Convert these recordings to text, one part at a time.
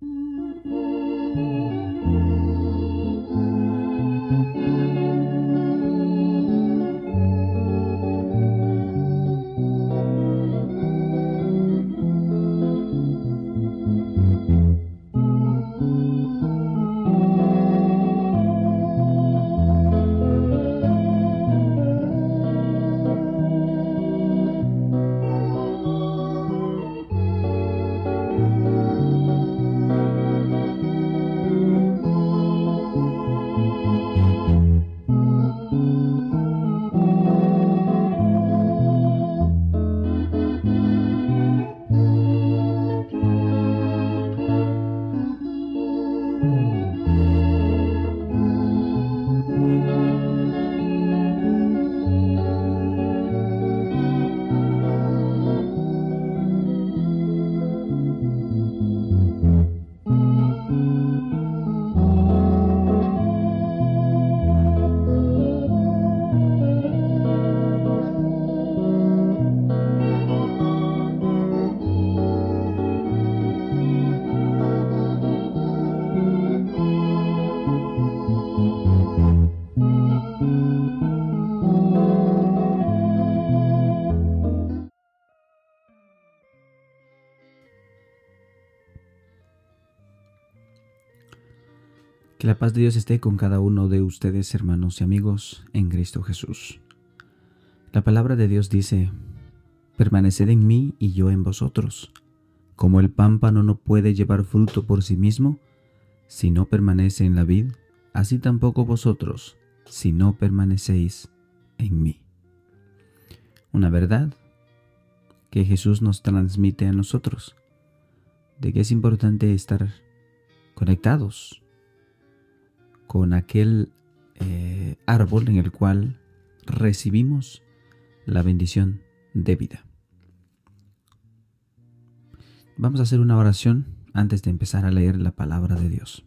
Que la paz de Dios esté con cada uno de ustedes, hermanos y amigos, en Cristo Jesús. La palabra de Dios dice, permaneced en mí y yo en vosotros. Como el pámpano no puede llevar fruto por sí mismo, si no permanece en la vid, así tampoco vosotros, si no permanecéis en mí. Una verdad que Jesús nos transmite a nosotros, de que es importante estar conectados con aquel eh, árbol en el cual recibimos la bendición de vida. Vamos a hacer una oración antes de empezar a leer la palabra de Dios.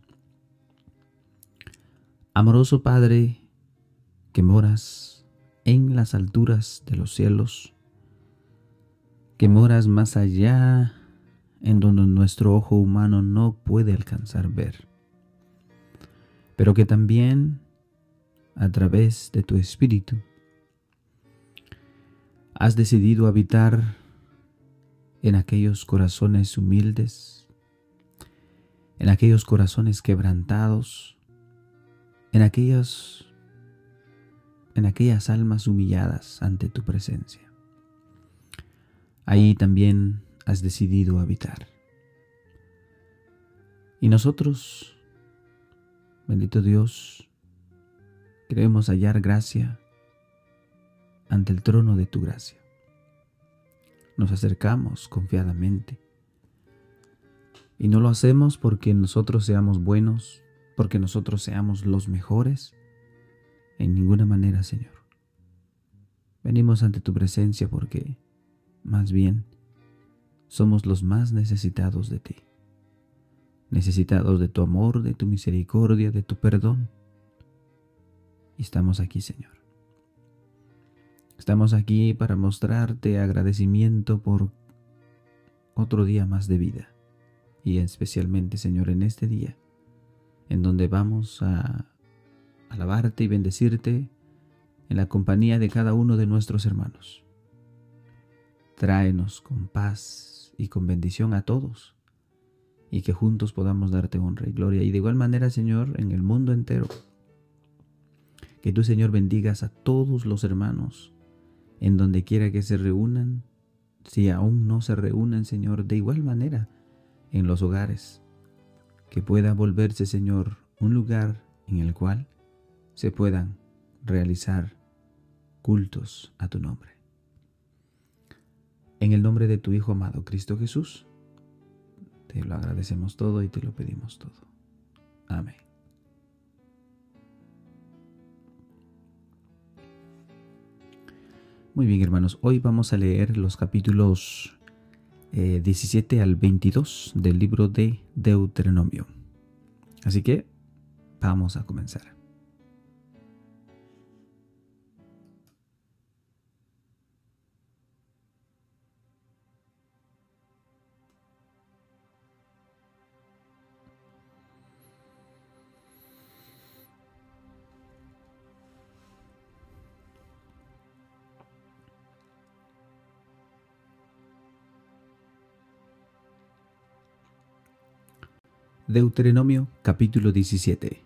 Amoroso Padre, que moras en las alturas de los cielos, que moras más allá en donde nuestro ojo humano no puede alcanzar ver pero que también a través de tu espíritu has decidido habitar en aquellos corazones humildes, en aquellos corazones quebrantados, en aquellas en aquellas almas humilladas ante tu presencia. Ahí también has decidido habitar. Y nosotros Bendito Dios, queremos hallar gracia ante el trono de tu gracia. Nos acercamos confiadamente. Y no lo hacemos porque nosotros seamos buenos, porque nosotros seamos los mejores. En ninguna manera, Señor. Venimos ante tu presencia porque, más bien, somos los más necesitados de ti necesitados de tu amor, de tu misericordia, de tu perdón. Y estamos aquí, Señor. Estamos aquí para mostrarte agradecimiento por otro día más de vida. Y especialmente, Señor, en este día, en donde vamos a alabarte y bendecirte en la compañía de cada uno de nuestros hermanos. Tráenos con paz y con bendición a todos y que juntos podamos darte honra y gloria. Y de igual manera, Señor, en el mundo entero, que tú, Señor, bendigas a todos los hermanos en donde quiera que se reúnan, si aún no se reúnen, Señor, de igual manera en los hogares, que pueda volverse, Señor, un lugar en el cual se puedan realizar cultos a tu nombre. En el nombre de tu Hijo amado, Cristo Jesús, te lo agradecemos todo y te lo pedimos todo. Amén. Muy bien, hermanos. Hoy vamos a leer los capítulos 17 eh, al 22 del libro de Deuteronomio. Así que vamos a comenzar. Deuteronomio capítulo 17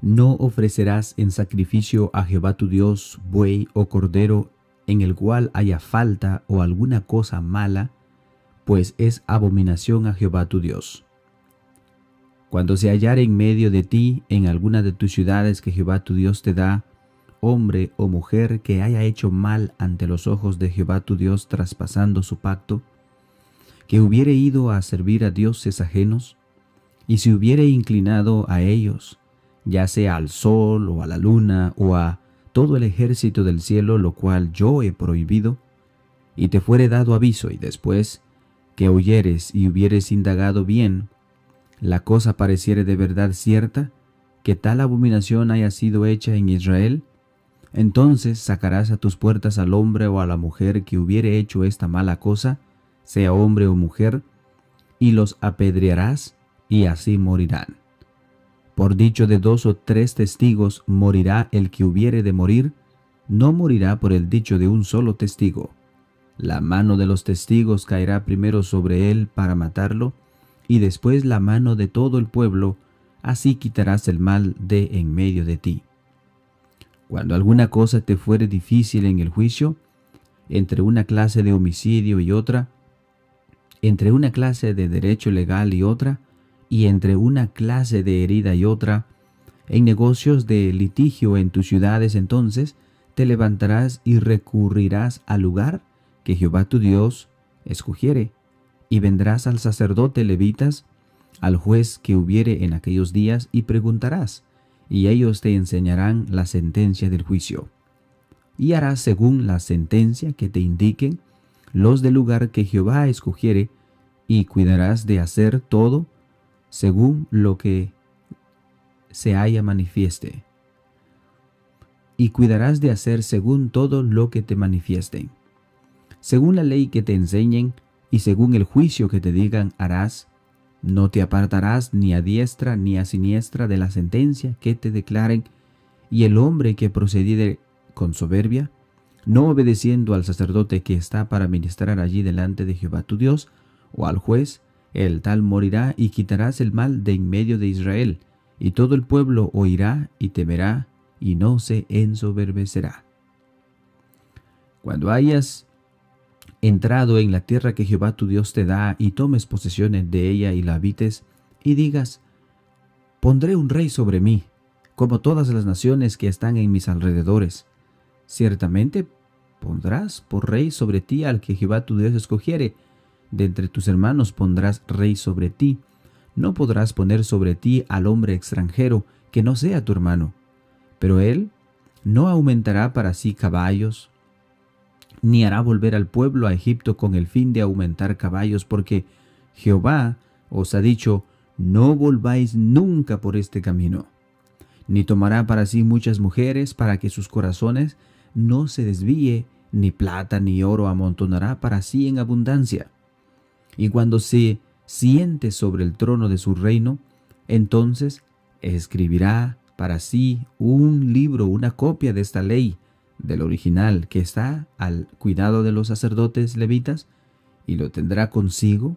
No ofrecerás en sacrificio a Jehová tu Dios buey o cordero en el cual haya falta o alguna cosa mala, pues es abominación a Jehová tu Dios. Cuando se hallare en medio de ti en alguna de tus ciudades que Jehová tu Dios te da, hombre o mujer que haya hecho mal ante los ojos de Jehová tu Dios traspasando su pacto, que hubiere ido a servir a dioses ajenos, y se hubiere inclinado a ellos, ya sea al sol o a la luna o a todo el ejército del cielo, lo cual yo he prohibido, y te fuere dado aviso, y después que oyeres y hubieres indagado bien, la cosa pareciere de verdad cierta, que tal abominación haya sido hecha en Israel, entonces sacarás a tus puertas al hombre o a la mujer que hubiere hecho esta mala cosa, sea hombre o mujer, y los apedrearás, y así morirán. Por dicho de dos o tres testigos morirá el que hubiere de morir, no morirá por el dicho de un solo testigo. La mano de los testigos caerá primero sobre él para matarlo, y después la mano de todo el pueblo, así quitarás el mal de en medio de ti. Cuando alguna cosa te fuere difícil en el juicio, entre una clase de homicidio y otra, entre una clase de derecho legal y otra, y entre una clase de herida y otra, en negocios de litigio en tus ciudades entonces, te levantarás y recurrirás al lugar que Jehová tu Dios escogiere, y vendrás al sacerdote levitas, al juez que hubiere en aquellos días, y preguntarás, y ellos te enseñarán la sentencia del juicio. Y harás según la sentencia que te indiquen, los del lugar que Jehová escogiere, y cuidarás de hacer todo según lo que se haya manifieste. Y cuidarás de hacer según todo lo que te manifiesten. Según la ley que te enseñen y según el juicio que te digan harás, no te apartarás ni a diestra ni a siniestra de la sentencia que te declaren, y el hombre que procediere con soberbia, no obedeciendo al sacerdote que está para ministrar allí delante de Jehová tu Dios, o al juez, el tal morirá y quitarás el mal de en medio de Israel, y todo el pueblo oirá y temerá, y no se ensoberbecerá. Cuando hayas entrado en la tierra que Jehová tu Dios te da, y tomes posesiones de ella y la habites, y digas, pondré un rey sobre mí, como todas las naciones que están en mis alrededores. Ciertamente pondrás por rey sobre ti al que Jehová tu Dios escogiere, de entre tus hermanos pondrás rey sobre ti. No podrás poner sobre ti al hombre extranjero que no sea tu hermano. Pero él no aumentará para sí caballos, ni hará volver al pueblo a Egipto con el fin de aumentar caballos, porque Jehová os ha dicho, no volváis nunca por este camino. Ni tomará para sí muchas mujeres para que sus corazones no se desvíe, ni plata ni oro amontonará para sí en abundancia y cuando se siente sobre el trono de su reino, entonces escribirá para sí un libro, una copia de esta ley, del original que está al cuidado de los sacerdotes levitas, y lo tendrá consigo,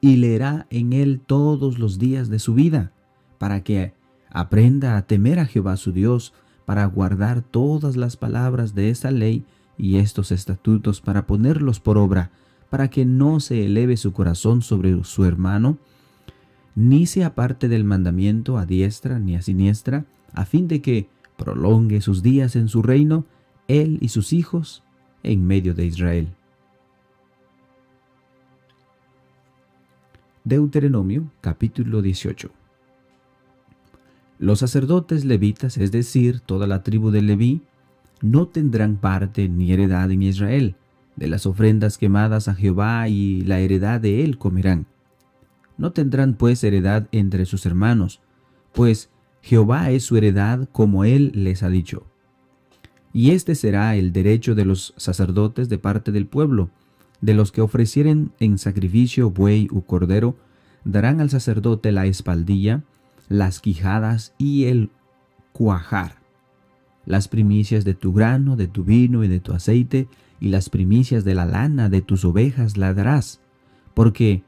y leerá en él todos los días de su vida, para que aprenda a temer a Jehová su Dios, para guardar todas las palabras de esta ley y estos estatutos, para ponerlos por obra, para que no se eleve su corazón sobre su hermano, ni se aparte del mandamiento a diestra ni a siniestra, a fin de que prolongue sus días en su reino, él y sus hijos, en medio de Israel. Deuteronomio capítulo 18 Los sacerdotes levitas, es decir, toda la tribu de Leví, no tendrán parte ni heredad en Israel, de las ofrendas quemadas a Jehová y la heredad de él comerán. No tendrán pues heredad entre sus hermanos, pues Jehová es su heredad como él les ha dicho. Y este será el derecho de los sacerdotes de parte del pueblo, de los que ofrecieren en sacrificio buey u cordero, darán al sacerdote la espaldilla, las quijadas y el cuajar, las primicias de tu grano, de tu vino y de tu aceite, y las primicias de la lana de tus ovejas la darás, porque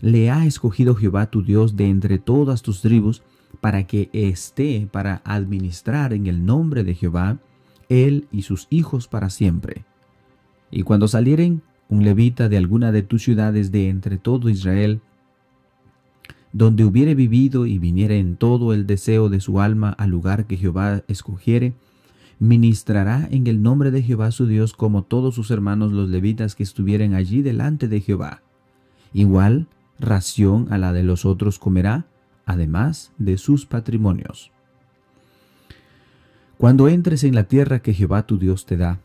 le ha escogido Jehová tu Dios de entre todas tus tribus, para que esté para administrar en el nombre de Jehová, él y sus hijos para siempre. Y cuando salieren un levita de alguna de tus ciudades de entre todo Israel, donde hubiere vivido y viniere en todo el deseo de su alma al lugar que Jehová escogiere, ministrará en el nombre de Jehová su Dios como todos sus hermanos los levitas que estuvieren allí delante de Jehová. Igual ración a la de los otros comerá, además de sus patrimonios. Cuando entres en la tierra que Jehová tu Dios te da,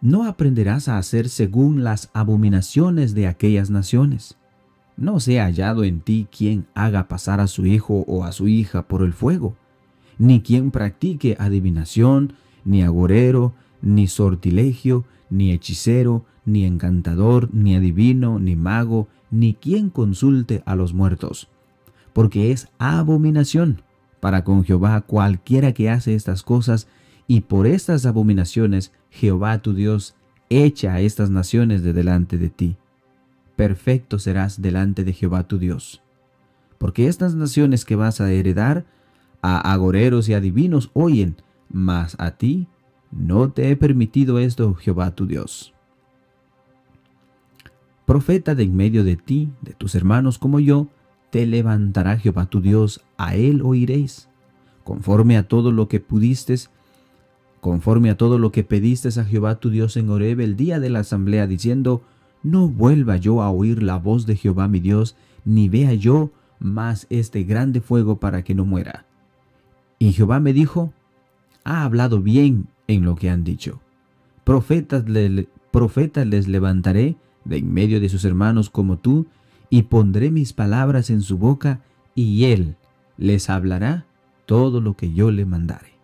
no aprenderás a hacer según las abominaciones de aquellas naciones. No sea hallado en ti quien haga pasar a su hijo o a su hija por el fuego, ni quien practique adivinación, ni agorero, ni sortilegio, ni hechicero, ni encantador, ni adivino, ni mago, ni quien consulte a los muertos, porque es abominación para con Jehová cualquiera que hace estas cosas, y por estas abominaciones Jehová tu Dios echa a estas naciones de delante de ti. Perfecto serás delante de Jehová tu Dios. Porque estas naciones que vas a heredar, a agoreros y adivinos oyen, mas a ti no te he permitido esto, Jehová tu Dios. Profeta de en medio de ti, de tus hermanos como yo, te levantará Jehová tu Dios, a él oiréis, conforme a todo lo que pudiste, conforme a todo lo que pediste a Jehová tu Dios en Horeb el día de la asamblea, diciendo, no vuelva yo a oír la voz de Jehová mi Dios, ni vea yo más este grande fuego para que no muera. Y Jehová me dijo, ha hablado bien en lo que han dicho. Profetas, les levantaré de en medio de sus hermanos como tú, y pondré mis palabras en su boca, y él les hablará todo lo que yo le mandare.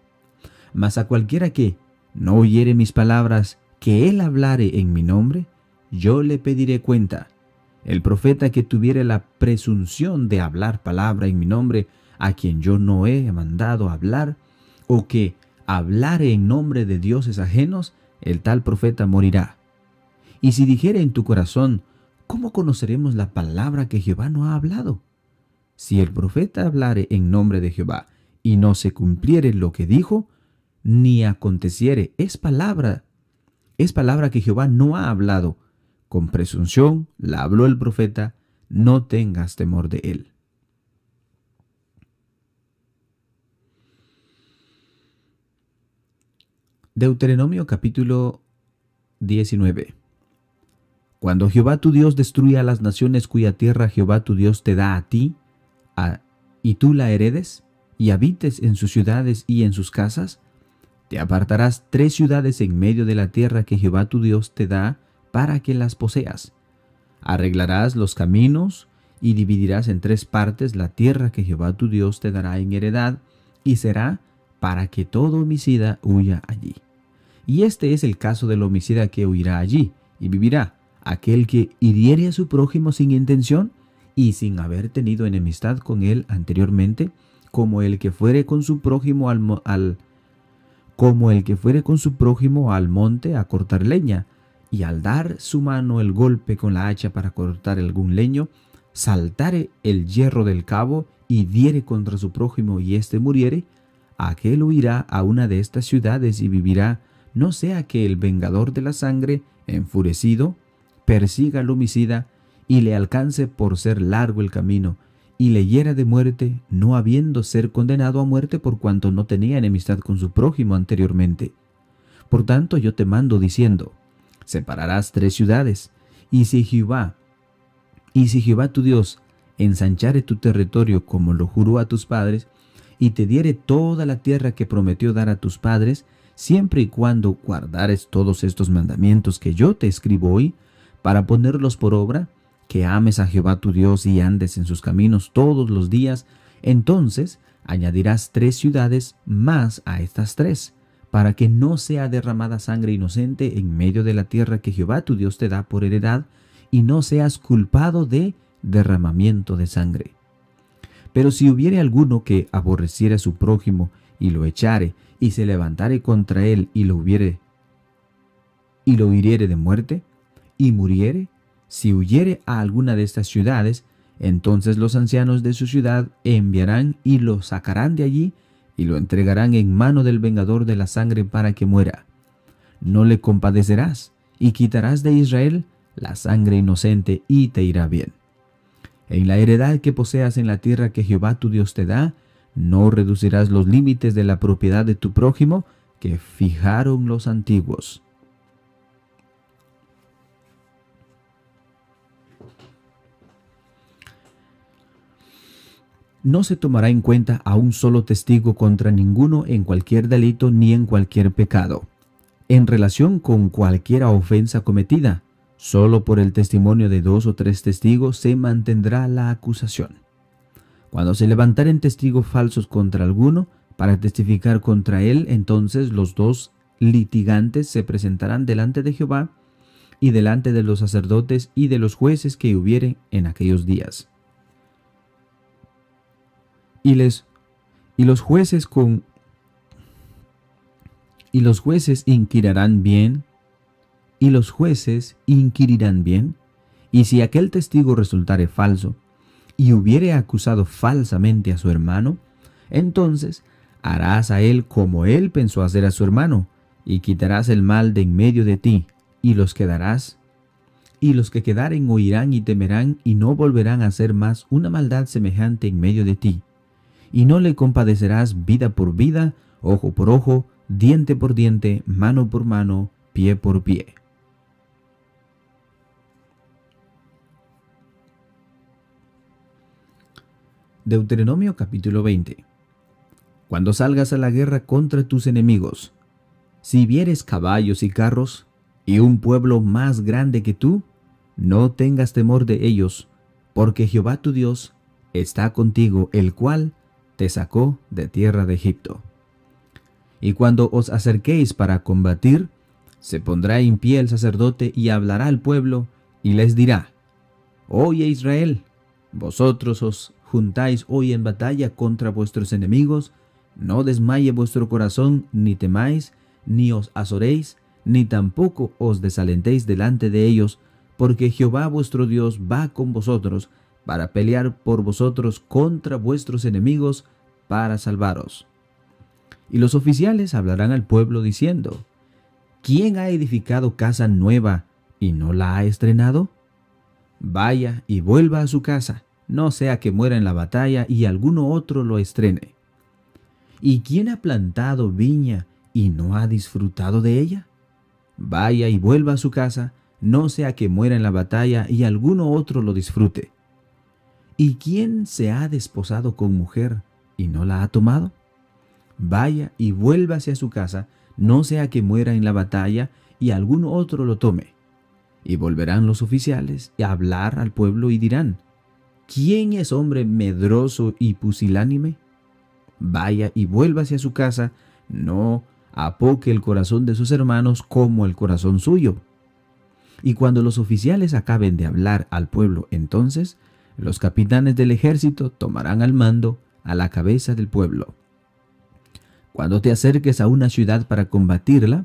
Mas a cualquiera que no oyere mis palabras, que él hablare en mi nombre, yo le pediré cuenta. El profeta que tuviere la presunción de hablar palabra en mi nombre, a quien yo no he mandado hablar, o que hablare en nombre de dioses ajenos, el tal profeta morirá. Y si dijere en tu corazón, ¿cómo conoceremos la palabra que Jehová no ha hablado? Si el profeta hablare en nombre de Jehová y no se cumpliere lo que dijo, ni aconteciere, es palabra, es palabra que Jehová no ha hablado. Con presunción la habló el profeta, no tengas temor de él. Deuteronomio capítulo 19 cuando Jehová tu Dios destruya a las naciones cuya tierra Jehová tu Dios te da a ti, y tú la heredes, y habites en sus ciudades y en sus casas, te apartarás tres ciudades en medio de la tierra que Jehová tu Dios te da para que las poseas. Arreglarás los caminos y dividirás en tres partes la tierra que Jehová tu Dios te dará en heredad, y será para que todo homicida huya allí. Y este es el caso del homicida que huirá allí y vivirá, aquel que hiriere a su prójimo sin intención y sin haber tenido enemistad con él anteriormente, como el que fuere con su prójimo al, como el que fuere con su prójimo al monte a cortar leña, y al dar su mano el golpe con la hacha para cortar algún leño, saltare el hierro del cabo y diere contra su prójimo y éste muriere, aquel huirá a una de estas ciudades y vivirá, no sea que el vengador de la sangre, enfurecido, persiga al homicida y le alcance por ser largo el camino, y le hiera de muerte, no habiendo ser condenado a muerte por cuanto no tenía enemistad con su prójimo anteriormente. Por tanto yo te mando diciendo, separarás tres ciudades, y si Jehová, y si Jehová tu Dios ensanchare tu territorio como lo juró a tus padres, y te diere toda la tierra que prometió dar a tus padres, siempre y cuando guardares todos estos mandamientos que yo te escribo hoy, para ponerlos por obra, que ames a Jehová tu Dios y andes en sus caminos todos los días, entonces añadirás tres ciudades más a estas tres, para que no sea derramada sangre inocente en medio de la tierra que Jehová tu Dios te da por heredad, y no seas culpado de derramamiento de sangre. Pero si hubiere alguno que aborreciere a su prójimo y lo echare, y se levantare contra él y lo hubiere y lo hiriere de muerte, y muriere, si huyere a alguna de estas ciudades, Entonces los ancianos de su ciudad enviarán y lo sacarán de allí y lo entregarán en mano del vengador de la sangre para que muera. No le compadecerás y quitarás de Israel la sangre inocente y te irá bien. En la heredad que poseas en la tierra que Jehová tu Dios te da, no reducirás los límites de la propiedad de tu prójimo que fijaron los antiguos. no se tomará en cuenta a un solo testigo contra ninguno en cualquier delito ni en cualquier pecado. En relación con cualquier ofensa cometida, solo por el testimonio de dos o tres testigos se mantendrá la acusación. Cuando se levantaren testigos falsos contra alguno para testificar contra él, entonces los dos litigantes se presentarán delante de Jehová y delante de los sacerdotes y de los jueces que hubiere en aquellos días. Y les y los jueces con y los jueces inquirirán bien y los jueces inquirirán bien y si aquel testigo resultare falso y hubiere acusado falsamente a su hermano entonces harás a él como él pensó hacer a su hermano y quitarás el mal de en medio de ti y los quedarás y los que quedaren oirán y temerán y no volverán a hacer más una maldad semejante en medio de ti y no le compadecerás vida por vida, ojo por ojo, diente por diente, mano por mano, pie por pie. Deuteronomio capítulo 20 Cuando salgas a la guerra contra tus enemigos, si vieres caballos y carros, y un pueblo más grande que tú, no tengas temor de ellos, porque Jehová tu Dios está contigo, el cual te sacó de tierra de Egipto. Y cuando os acerquéis para combatir, se pondrá en pie el sacerdote y hablará al pueblo y les dirá, Oye Israel, vosotros os juntáis hoy en batalla contra vuestros enemigos, no desmaye vuestro corazón, ni temáis, ni os azoréis, ni tampoco os desalentéis delante de ellos, porque Jehová vuestro Dios va con vosotros para pelear por vosotros contra vuestros enemigos para salvaros. Y los oficiales hablarán al pueblo diciendo, ¿quién ha edificado casa nueva y no la ha estrenado? Vaya y vuelva a su casa, no sea que muera en la batalla y alguno otro lo estrene. ¿Y quién ha plantado viña y no ha disfrutado de ella? Vaya y vuelva a su casa, no sea que muera en la batalla y alguno otro lo disfrute. ¿Y quién se ha desposado con mujer y no la ha tomado? Vaya y vuelva hacia su casa, no sea que muera en la batalla y algún otro lo tome. Y volverán los oficiales a hablar al pueblo y dirán, ¿quién es hombre medroso y pusilánime? Vaya y vuelva hacia su casa, no apoque el corazón de sus hermanos como el corazón suyo. Y cuando los oficiales acaben de hablar al pueblo, entonces los capitanes del ejército tomarán al mando a la cabeza del pueblo. Cuando te acerques a una ciudad para combatirla,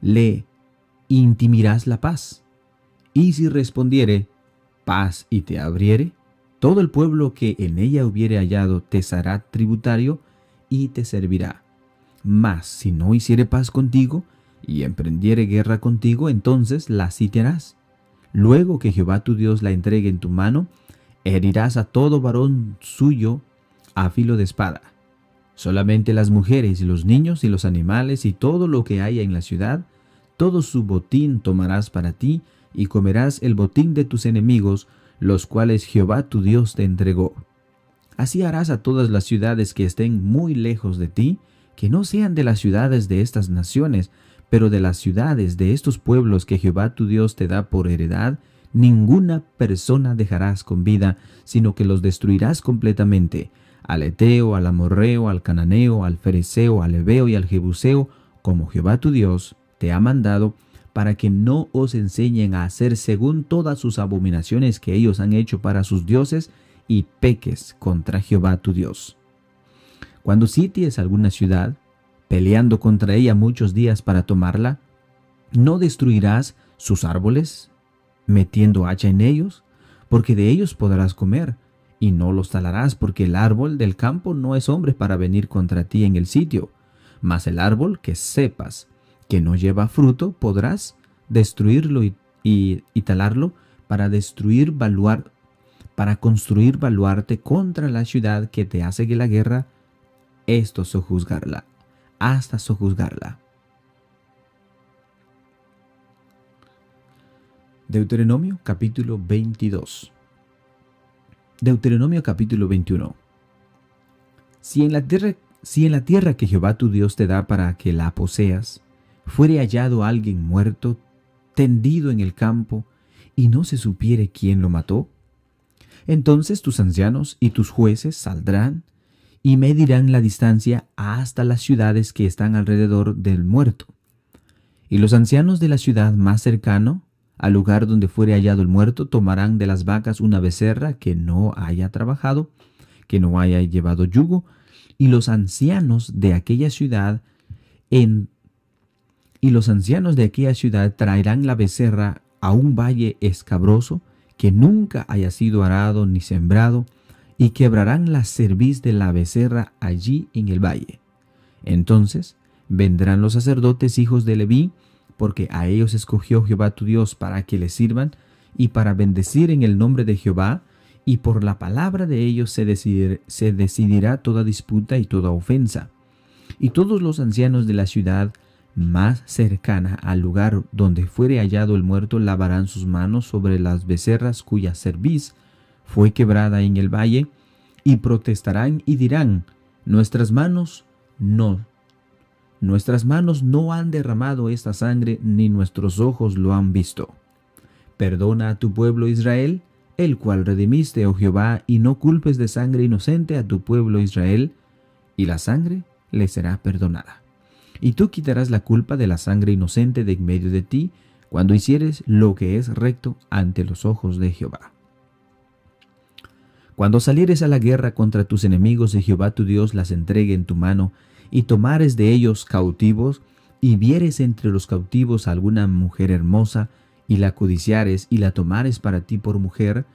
le intimirás la paz. Y si respondiere paz y te abriere, todo el pueblo que en ella hubiere hallado te será tributario y te servirá. Mas si no hiciere paz contigo y emprendiere guerra contigo, entonces la sitiarás. Luego que Jehová tu Dios la entregue en tu mano, herirás a todo varón suyo a filo de espada. Solamente las mujeres y los niños y los animales y todo lo que haya en la ciudad, todo su botín tomarás para ti y comerás el botín de tus enemigos, los cuales Jehová tu Dios te entregó. Así harás a todas las ciudades que estén muy lejos de ti, que no sean de las ciudades de estas naciones, pero de las ciudades de estos pueblos que Jehová tu Dios te da por heredad, ninguna persona dejarás con vida, sino que los destruirás completamente, al Eteo, al Amorreo, al Cananeo, al Fereceo, al Ebeo y al Jebuseo, como Jehová tu Dios te ha mandado, para que no os enseñen a hacer según todas sus abominaciones que ellos han hecho para sus dioses, y peques contra Jehová tu Dios. Cuando sities alguna ciudad, peleando contra ella muchos días para tomarla, ¿no destruirás sus árboles, metiendo hacha en ellos? Porque de ellos podrás comer, y no los talarás, porque el árbol del campo no es hombre para venir contra ti en el sitio. Mas el árbol que sepas que no lleva fruto, podrás destruirlo y, y talarlo para destruir baluar, para construir baluarte contra la ciudad que te hace que la guerra, esto sojuzgarla, hasta sojuzgarla. Deuteronomio capítulo 22. Deuteronomio capítulo 21. Si en, la tierra, si en la tierra que Jehová tu Dios te da para que la poseas, fuere hallado alguien muerto, tendido en el campo, y no se supiere quién lo mató, entonces tus ancianos y tus jueces saldrán y medirán la distancia hasta las ciudades que están alrededor del muerto. Y los ancianos de la ciudad más cercano al lugar donde fuere hallado el muerto, tomarán de las vacas una becerra que no haya trabajado, que no haya llevado yugo, y los ancianos de aquella ciudad en y los ancianos de aquella ciudad traerán la becerra a un valle escabroso que nunca haya sido arado ni sembrado, y quebrarán la cerviz de la becerra allí en el valle. Entonces vendrán los sacerdotes hijos de Leví, porque a ellos escogió Jehová tu Dios para que le sirvan y para bendecir en el nombre de Jehová, y por la palabra de ellos se, decidirá toda disputa y toda ofensa. Y todos los ancianos de la ciudad más cercana al lugar donde fuere hallado el muerto lavarán sus manos sobre las becerras cuya cerviz fue quebrada en el valle, y protestarán y dirán, nuestras manos no Nuestras manos no han derramado esta sangre, ni nuestros ojos lo han visto. Perdona a tu pueblo Israel, el cual redimiste, oh Jehová, y no culpes de sangre inocente a tu pueblo Israel, y la sangre le será perdonada. Y tú quitarás la culpa de la sangre inocente de en medio de ti, cuando hicieres lo que es recto ante los ojos de Jehová. Cuando salieres a la guerra contra tus enemigos y Jehová tu Dios las entregue en tu mano, y tomares de ellos cautivos, y vieres entre los cautivos alguna mujer hermosa, y la codiciares y la tomares para ti por mujer,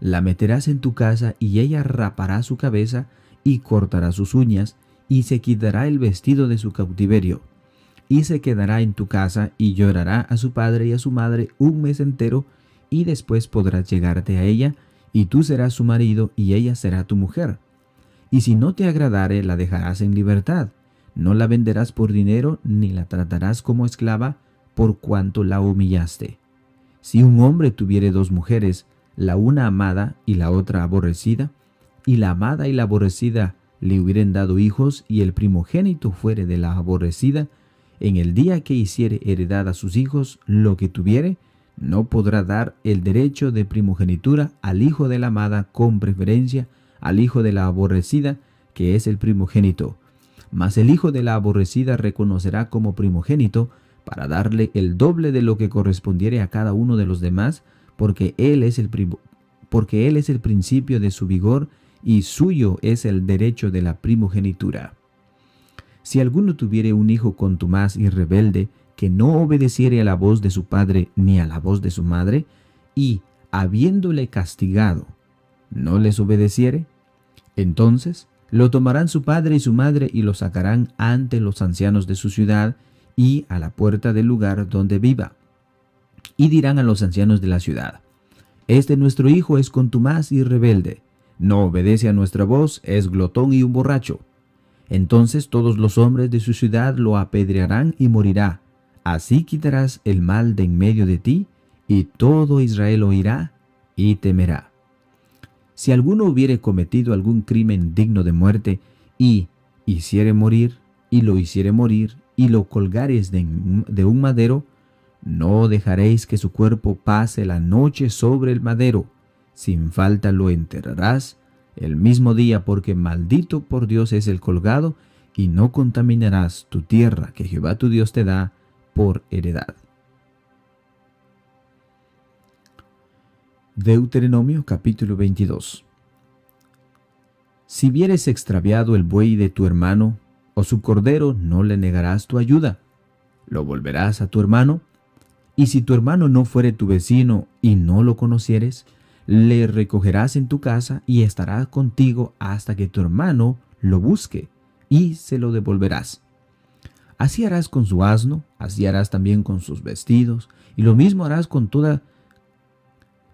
la meterás en tu casa y ella rapará su cabeza y cortará sus uñas y se quitará el vestido de su cautiverio y se quedará en tu casa y llorará a su padre y a su madre un mes entero y después podrás llegarte a ella y tú serás su marido y ella será tu mujer. Y si no te agradare la dejarás en libertad no la venderás por dinero ni la tratarás como esclava por cuanto la humillaste. Si un hombre tuviere dos mujeres, la una amada y la otra aborrecida, y la amada y la aborrecida le hubieren dado hijos y el primogénito fuere de la aborrecida, en el día que hiciere heredad a sus hijos lo que tuviere, no podrá dar el derecho de primogenitura al hijo de la amada con preferencia al hijo de la aborrecida, que es el primogénito, mas el hijo de la aborrecida reconocerá como primogénito para darle el doble de lo que correspondiere a cada uno de los demás, porque él es el, porque él es el principio de su vigor y suyo es el derecho de la primogenitura. Si alguno tuviere un hijo contumaz y rebelde, que no obedeciere a la voz de su padre ni a la voz de su madre, y, habiéndole castigado, no les obedeciere, entonces lo tomarán su padre y su madre y lo sacarán ante los ancianos de su ciudad y a la puerta del lugar donde viva. Y dirán a los ancianos de la ciudad, Este nuestro hijo es contumaz y rebelde, no obedece a nuestra voz, es glotón y un borracho. Entonces todos los hombres de su ciudad lo apedrearán y morirá. Así quitarás el mal de en medio de ti, y todo Israel oirá y temerá. Si alguno hubiere cometido algún crimen digno de muerte, y hiciere morir, y lo hiciere morir, y lo colgares de, de un madero, no dejaréis que su cuerpo pase la noche sobre el madero, sin falta lo enterrarás el mismo día, porque maldito por Dios es el colgado, y no contaminarás tu tierra que Jehová tu Dios te da por heredad. Deuteronomio capítulo 22 Si vieres extraviado el buey de tu hermano o su cordero, no le negarás tu ayuda, lo volverás a tu hermano, y si tu hermano no fuere tu vecino y no lo conocieres, le recogerás en tu casa y estará contigo hasta que tu hermano lo busque y se lo devolverás. Así harás con su asno, así harás también con sus vestidos, y lo mismo harás con toda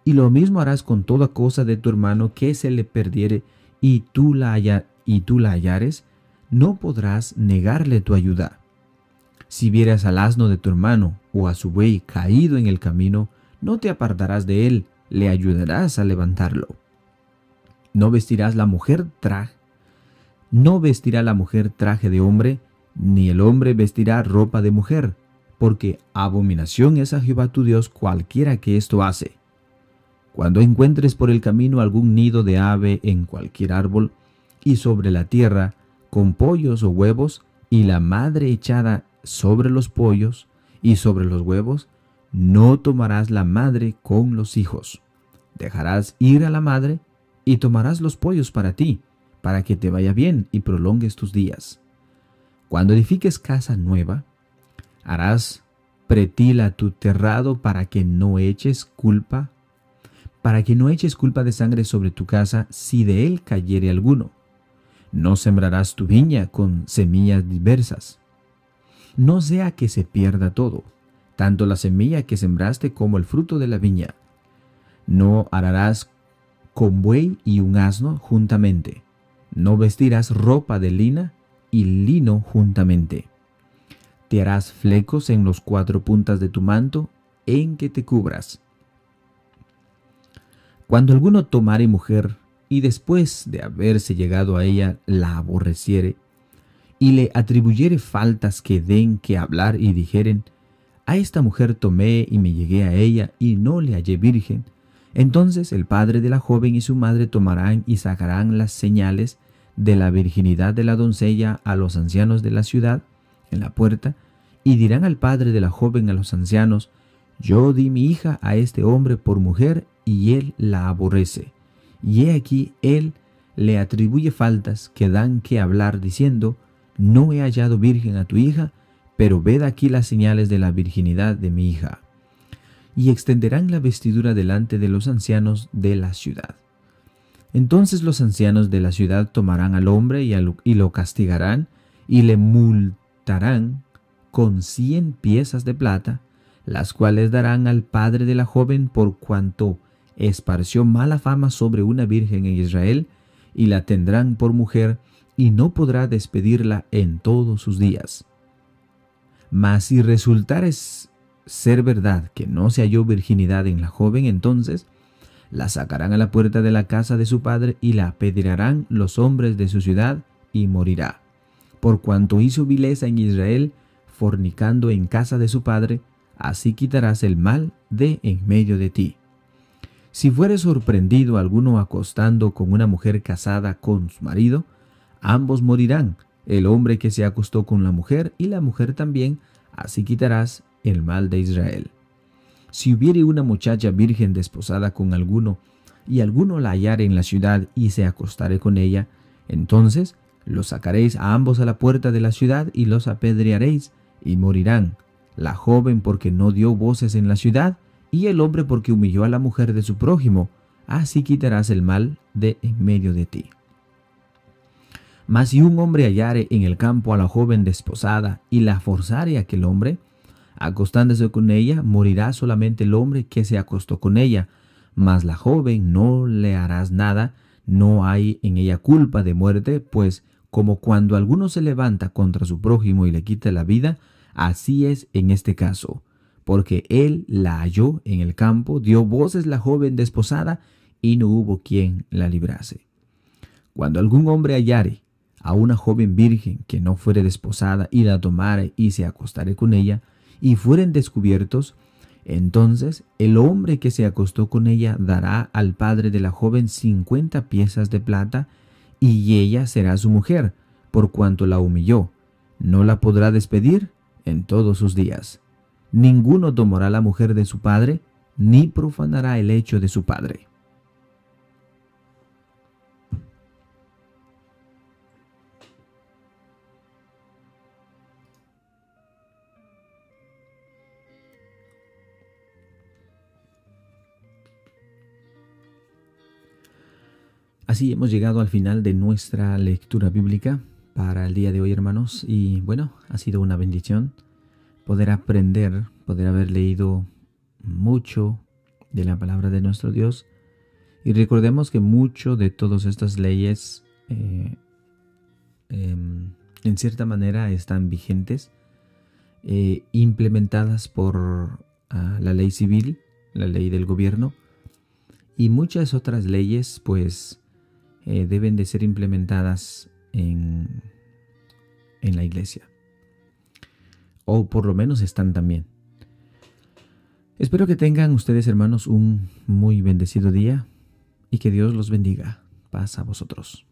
y lo mismo harás con toda cosa de tu hermano que se le perdiere y tú la y tú la hallares, no podrás negarle tu ayuda. Si vieras al asno de tu hermano o a su buey caído en el camino, no te apartarás de él, le ayudarás a levantarlo. No vestirás la mujer traje, no vestirá la mujer traje de hombre, ni el hombre vestirá ropa de mujer, porque abominación es a Jehová tu Dios cualquiera que esto hace. Cuando encuentres por el camino algún nido de ave en cualquier árbol, y sobre la tierra, con pollos o huevos, y la madre echada sobre los pollos y sobre los huevos, no tomarás la madre con los hijos. Dejarás ir a la madre y tomarás los pollos para ti, para que te vaya bien y prolongues tus días. Cuando edifiques casa nueva, harás pretila tu terrado para que no eches culpa, para que no eches culpa de sangre sobre tu casa si de él cayere alguno. No sembrarás tu viña con semillas diversas. No sea que se pierda todo tanto la semilla que sembraste como el fruto de la viña. No ararás con buey y un asno juntamente. No vestirás ropa de lina y lino juntamente. Te harás flecos en los cuatro puntas de tu manto en que te cubras. Cuando alguno tomare mujer y después de haberse llegado a ella la aborreciere y le atribuyere faltas que den que hablar y dijeren, a esta mujer tomé y me llegué a ella y no le hallé virgen. Entonces el padre de la joven y su madre tomarán y sacarán las señales de la virginidad de la doncella a los ancianos de la ciudad en la puerta, y dirán al padre de la joven a los ancianos, Yo di mi hija a este hombre por mujer, y él la aborrece. Y he aquí él le atribuye faltas que dan que hablar, diciendo, No he hallado virgen a tu hija, pero ved aquí las señales de la virginidad de mi hija. Y extenderán la vestidura delante de los ancianos de la ciudad. Entonces los ancianos de la ciudad tomarán al hombre y, lo castigarán y le multarán con cien piezas de plata, las cuales darán al padre de la joven por cuanto esparció mala fama sobre una virgen en Israel, y la tendrán por mujer, y no podrá despedirla en todos sus días. Mas si resultare ser verdad que no se halló virginidad en la joven, entonces la sacarán a la puerta de la casa de su padre y la apedrearán los hombres de su ciudad y morirá. Por cuanto hizo vileza en Israel, fornicando en casa de su padre, así quitarás el mal de en medio de ti. Si fuere sorprendido alguno acostando con una mujer casada con su marido, ambos morirán, el hombre que se acostó con la mujer y la mujer también, así quitarás el mal de Israel. Si hubiere una muchacha virgen desposada con alguno, y alguno la hallare en la ciudad y se acostare con ella, entonces los sacaréis a ambos a la puerta de la ciudad y los apedrearéis, y morirán, la joven porque no dio voces en la ciudad, y el hombre porque humilló a la mujer de su prójimo, así quitarás el mal de en medio de ti. Mas si un hombre hallare en el campo a la joven desposada y la forzare aquel hombre, acostándose con ella, morirá solamente el hombre que se acostó con ella, mas la joven no le harás nada, no hay en ella culpa de muerte, pues como cuando alguno se levanta contra su prójimo y le quita la vida, así es en este caso, porque él la halló en el campo, dio voces la joven desposada, y no hubo quien la librase. Cuando algún hombre hallare a una joven virgen que no fuere desposada y la tomare y se acostare con ella, y fueren descubiertos, entonces el hombre que se acostó con ella dará al padre de la joven cincuenta piezas de plata, y ella será su mujer, por cuanto la humilló. No la podrá despedir en todos sus días. Ninguno tomará la mujer de su padre, ni profanará el hecho de su padre. Así hemos llegado al final de nuestra lectura bíblica para el día de hoy, hermanos. Y bueno, ha sido una bendición poder aprender, poder haber leído mucho de la palabra de nuestro Dios. Y recordemos que mucho de todas estas leyes, eh, em, en cierta manera, están vigentes, eh, implementadas por ah, la ley civil, la ley del gobierno, y muchas otras leyes, pues, eh, deben de ser implementadas en, en la iglesia. O por lo menos están también. Espero que tengan ustedes, hermanos, un muy bendecido día y que Dios los bendiga. Paz a vosotros.